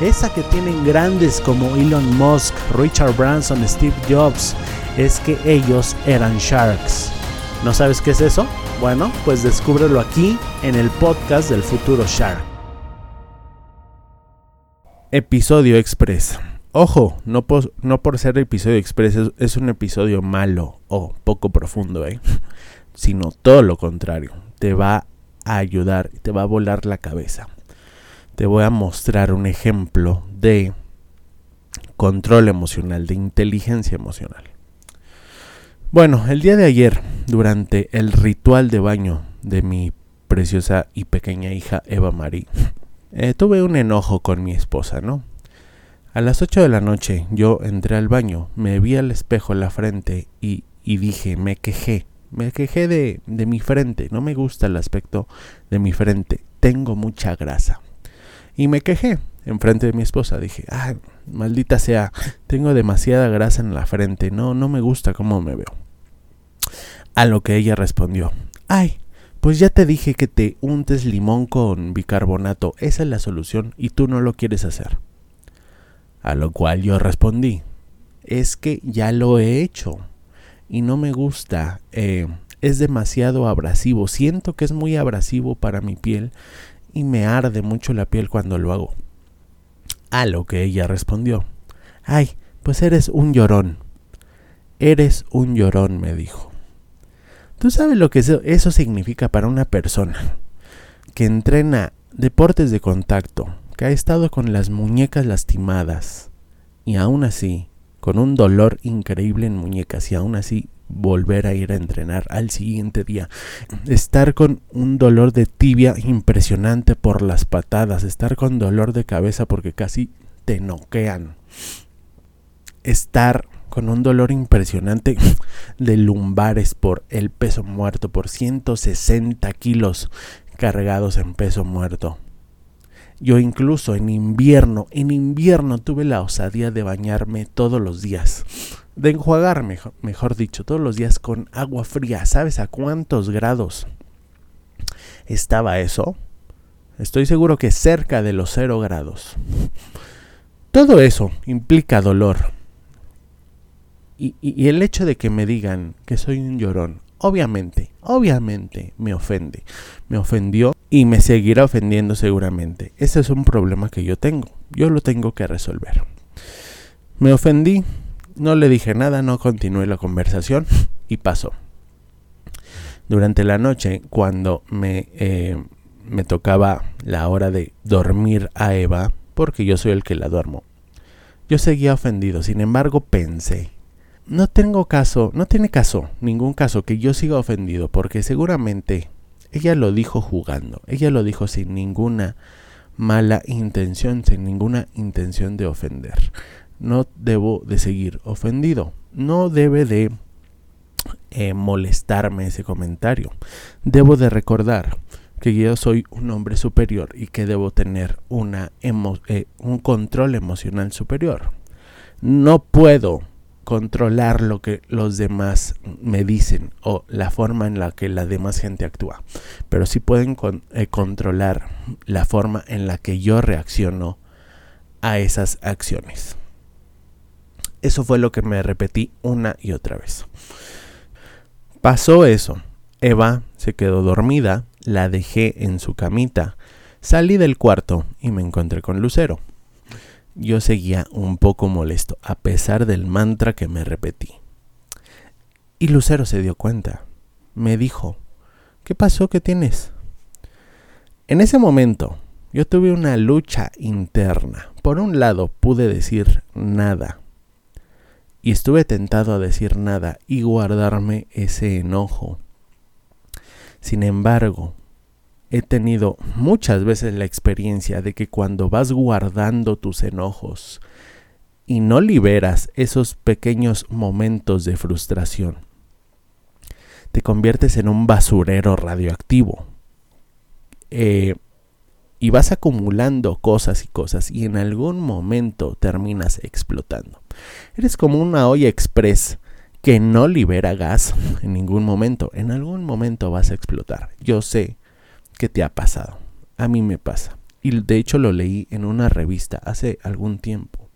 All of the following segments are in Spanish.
esa que tienen grandes como Elon Musk, Richard Branson, Steve Jobs, es que ellos eran sharks. ¿No sabes qué es eso? Bueno, pues descúbrelo aquí en el podcast del futuro Shark. Episodio Express. Ojo, no por, ser episodio express es, un episodio malo o poco profundo, ¿eh? sino todo lo contrario. Te va a ayudar, te va a volar la cabeza te voy a mostrar un ejemplo de control emocional, de inteligencia emocional. Bueno, el día de ayer, durante el ritual de baño de mi preciosa y pequeña hija Eva Marie, eh, tuve un enojo con mi esposa, ¿no? A las 8 de la noche yo entré al baño, me vi al espejo en la frente y, y dije, me quejé, me quejé de, de mi frente, no me gusta el aspecto de mi frente, tengo mucha grasa. Y me quejé enfrente de mi esposa. Dije, ah, maldita sea, tengo demasiada grasa en la frente. No, no me gusta cómo me veo. A lo que ella respondió, ay, pues ya te dije que te untes limón con bicarbonato. Esa es la solución y tú no lo quieres hacer. A lo cual yo respondí, es que ya lo he hecho y no me gusta. Eh, es demasiado abrasivo. Siento que es muy abrasivo para mi piel y me arde mucho la piel cuando lo hago. A lo que ella respondió, ay, pues eres un llorón. Eres un llorón, me dijo. ¿Tú sabes lo que eso, significa para una persona que entrena deportes de contacto, que ha estado con las muñecas lastimadas y aún así, con un dolor increíble en muñecas y aún así volver a ir a entrenar al siguiente día. Estar con un dolor de tibia impresionante por las patadas. Estar con dolor de cabeza porque casi te noquean. Estar con un dolor impresionante de lumbares por el peso muerto, por 160 kilos cargados en peso muerto. Yo incluso en invierno, en invierno tuve la osadía de bañarme todos los días de enjuagar, mejor, dicho, todos los días con agua fría. ¿Sabes a cuántos grados estaba eso? Estoy seguro que cerca de los cero grados. Todo eso implica dolor. Y, y, el hecho de que me digan que soy un llorón, obviamente, obviamente me ofende. Me ofendió y me seguirá ofendiendo seguramente. Ese es un problema que yo tengo. Yo lo tengo que resolver. Me ofendí no le dije nada, no continué la conversación y pasó. Durante la noche, cuando me, eh, me tocaba la hora de dormir a Eva, porque yo soy el que la duermo, yo seguía ofendido. Sin embargo, pensé, no tengo caso, no tiene caso, ningún caso que yo siga ofendido, porque seguramente ella lo dijo jugando, ella lo dijo sin ninguna mala intención, sin ninguna intención de ofender no debo de seguir ofendido. No debe de eh, molestarme ese comentario. Debo de recordar que yo soy un hombre superior y que debo tener eh, un control emocional superior. No puedo controlar lo que los demás me dicen o la forma en la que la demás gente actúa, pero sí pueden eh, controlar la forma en la que yo reacciono a esas acciones. Eso fue lo que me repetí una y otra vez. Pasó eso. Eva se quedó dormida, la dejé en su camita, salí del cuarto y me encontré con Lucero. yo seguía un poco molesto, a pesar del mantra que me repetí. Y Lucero se dio cuenta. Me dijo, ¿qué pasó? ¿Qué tienes? En ese momento, yo tuve una lucha interna. Por un lado, pude decir nada. Y estuve tentado a decir nada y guardarme ese enojo. Sin embargo, he tenido muchas veces la experiencia de que cuando vas guardando tus enojos y no liberas esos pequeños momentos de frustración, te conviertes en un basurero radioactivo. Eh, y vas acumulando cosas y cosas y en algún momento terminas explotando. Eres como una olla express que no libera gas en ningún momento. En algún momento vas a explotar. Yo sé que te ha pasado. A mí me pasa. Y de hecho lo leí en una revista hace algún tiempo.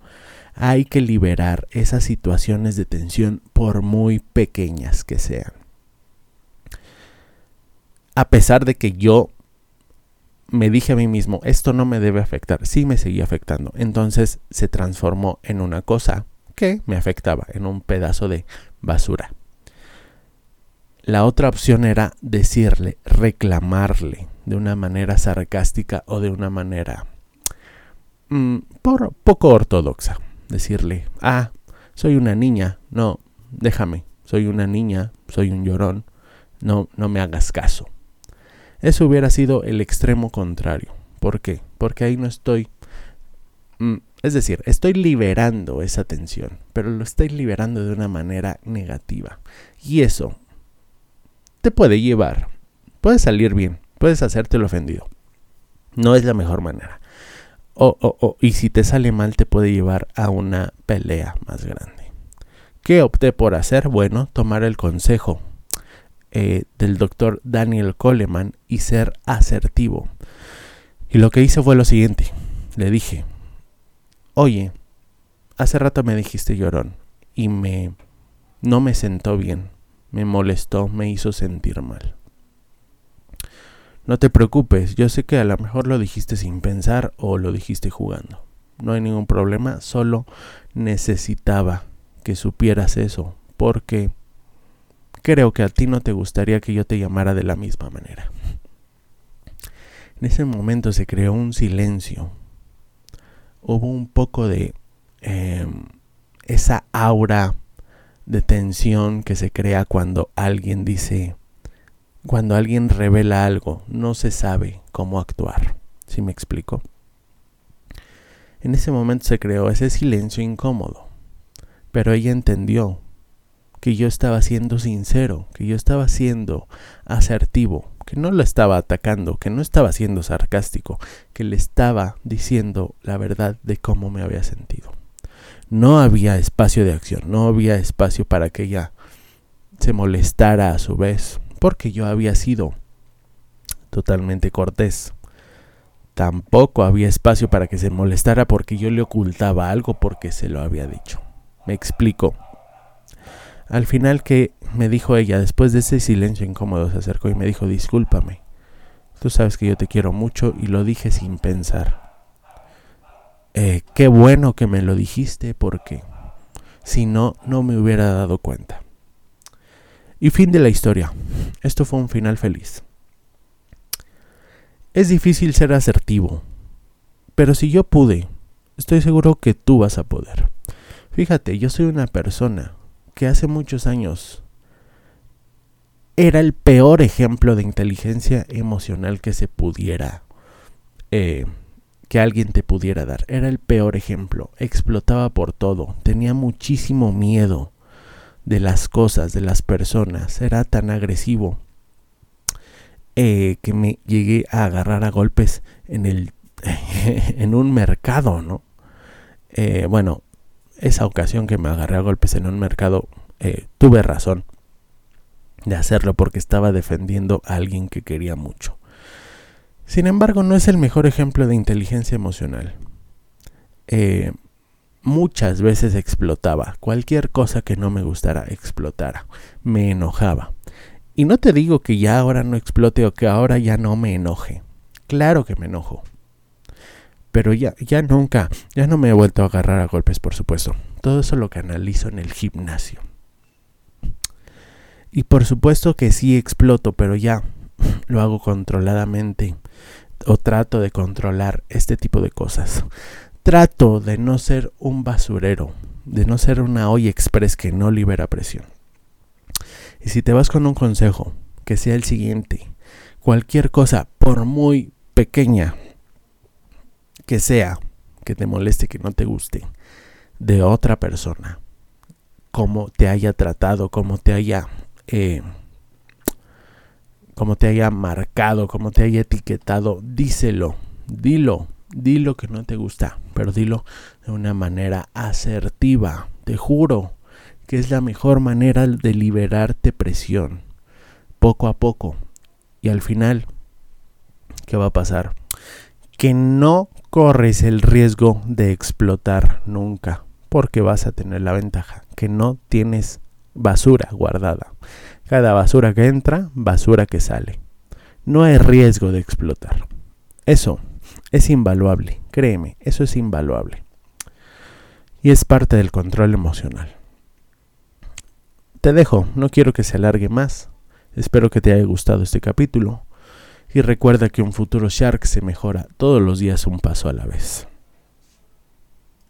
Hay que liberar esas situaciones de tensión por muy pequeñas que sean. A pesar de que yo me dije a mí mismo, esto no me debe afectar, sí me seguía afectando. Entonces se transformó en una cosa que me afectaba, en un pedazo de basura. La otra opción era decirle, reclamarle de una manera sarcástica o de una manera mm, por, poco ortodoxa. Decirle, ah, soy una niña, no, déjame, soy una niña, soy un llorón, no, no me hagas caso. Eso hubiera sido el extremo contrario. ¿Por qué? Porque ahí no estoy... Mm, es decir, estoy liberando esa tensión, pero lo estoy liberando de una manera negativa. Y eso te puede llevar, puede salir bien, puedes hacerte el ofendido. No es la mejor manera. Y si te sale mal, te puede llevar a una pelea más grande. ¿Qué opté por hacer? Bueno, tomar el consejo eh, del doctor Daniel Coleman y ser asertivo. Y lo que hice fue lo siguiente. Le dije, oye, hace rato me dijiste llorón y me no me sentó bien, me molestó, me hizo sentir mal. No te preocupes, yo sé que a lo mejor lo dijiste sin pensar o lo dijiste jugando. No hay ningún problema, solo necesitaba que supieras eso, porque creo que a ti no te gustaría que yo te llamara de la misma manera. En ese momento se creó un silencio. Hubo un poco de em, esa aura de tensión que se crea cuando alguien dice, cuando alguien revela algo, no se sabe cómo actuar. ¿Sí me explico? En ese momento se creó ese silencio incómodo, pero ella entendió que yo estaba siendo sincero, que yo estaba siendo asertivo, que no lo estaba atacando, que no estaba siendo sarcástico, que le estaba diciendo la verdad de cómo me había sentido. No había espacio de acción, no había espacio para que ella se molestara a su vez, porque yo había sido totalmente cortés. Tampoco había espacio para que se molestara porque yo le ocultaba algo porque se lo había dicho. Me explico. Al final que me dijo ella, después de ese silencio incómodo, se acercó y me dijo, discúlpame. Tú sabes que yo te quiero mucho y lo dije sin pensar. Eh, qué bueno que me lo dijiste porque si no, no me hubiera dado cuenta. Y fin de la historia. Esto fue un final feliz. Es difícil ser asertivo, pero si yo pude, estoy seguro que tú vas a poder. Fíjate, yo soy una persona que hace muchos años era el peor ejemplo de inteligencia emocional que se pudiera, eh, que alguien te pudiera dar. Era el peor ejemplo. Explotaba por todo. Tenía muchísimo miedo de las cosas, de las personas. Era tan agresivo eh, que me llegué a agarrar a golpes en el en un mercado, ¿no? Eh, bueno, esa ocasión que me agarré a golpes en un mercado, eh, tuve razón de hacerlo porque estaba defendiendo a alguien que quería mucho. Sin embargo, no es el mejor ejemplo de inteligencia emocional. Eh, muchas veces explotaba. Cualquier cosa que no me gustara, explotara. Me enojaba. Y no te digo que ya ahora no explote o que ahora ya no me enoje. Claro que me enojo. Pero ya, ya nunca, ya no me he vuelto a agarrar a golpes, por supuesto. Todo eso lo canalizo en el gimnasio. Y por supuesto que sí exploto, pero ya lo hago controladamente o trato de controlar este tipo de cosas. Trato de no ser un basurero, de no ser una olla express que no libera presión. Y si te vas con un consejo, que sea el siguiente. Cualquier cosa, por muy pequeña que sea, que te moleste, que no te guste, de otra persona, cómo te haya tratado, cómo te haya, eh, cómo te haya marcado, cómo te haya etiquetado, díselo, dilo, dilo que no te gusta, pero dilo de una manera asertiva, te juro que es la mejor manera de liberarte presión, poco a poco, y al final, ¿qué va a pasar? Que no corres el riesgo de explotar nunca, porque vas a tener la ventaja que no tienes basura guardada. Cada basura que entra, basura que sale. No hay riesgo de explotar. Eso es invaluable, créeme, eso es invaluable. Y es parte del control emocional. Te dejo, no quiero que se alargue más. Espero que te haya gustado este capítulo. Y recuerda que un futuro Shark se mejora todos los días un paso a la vez.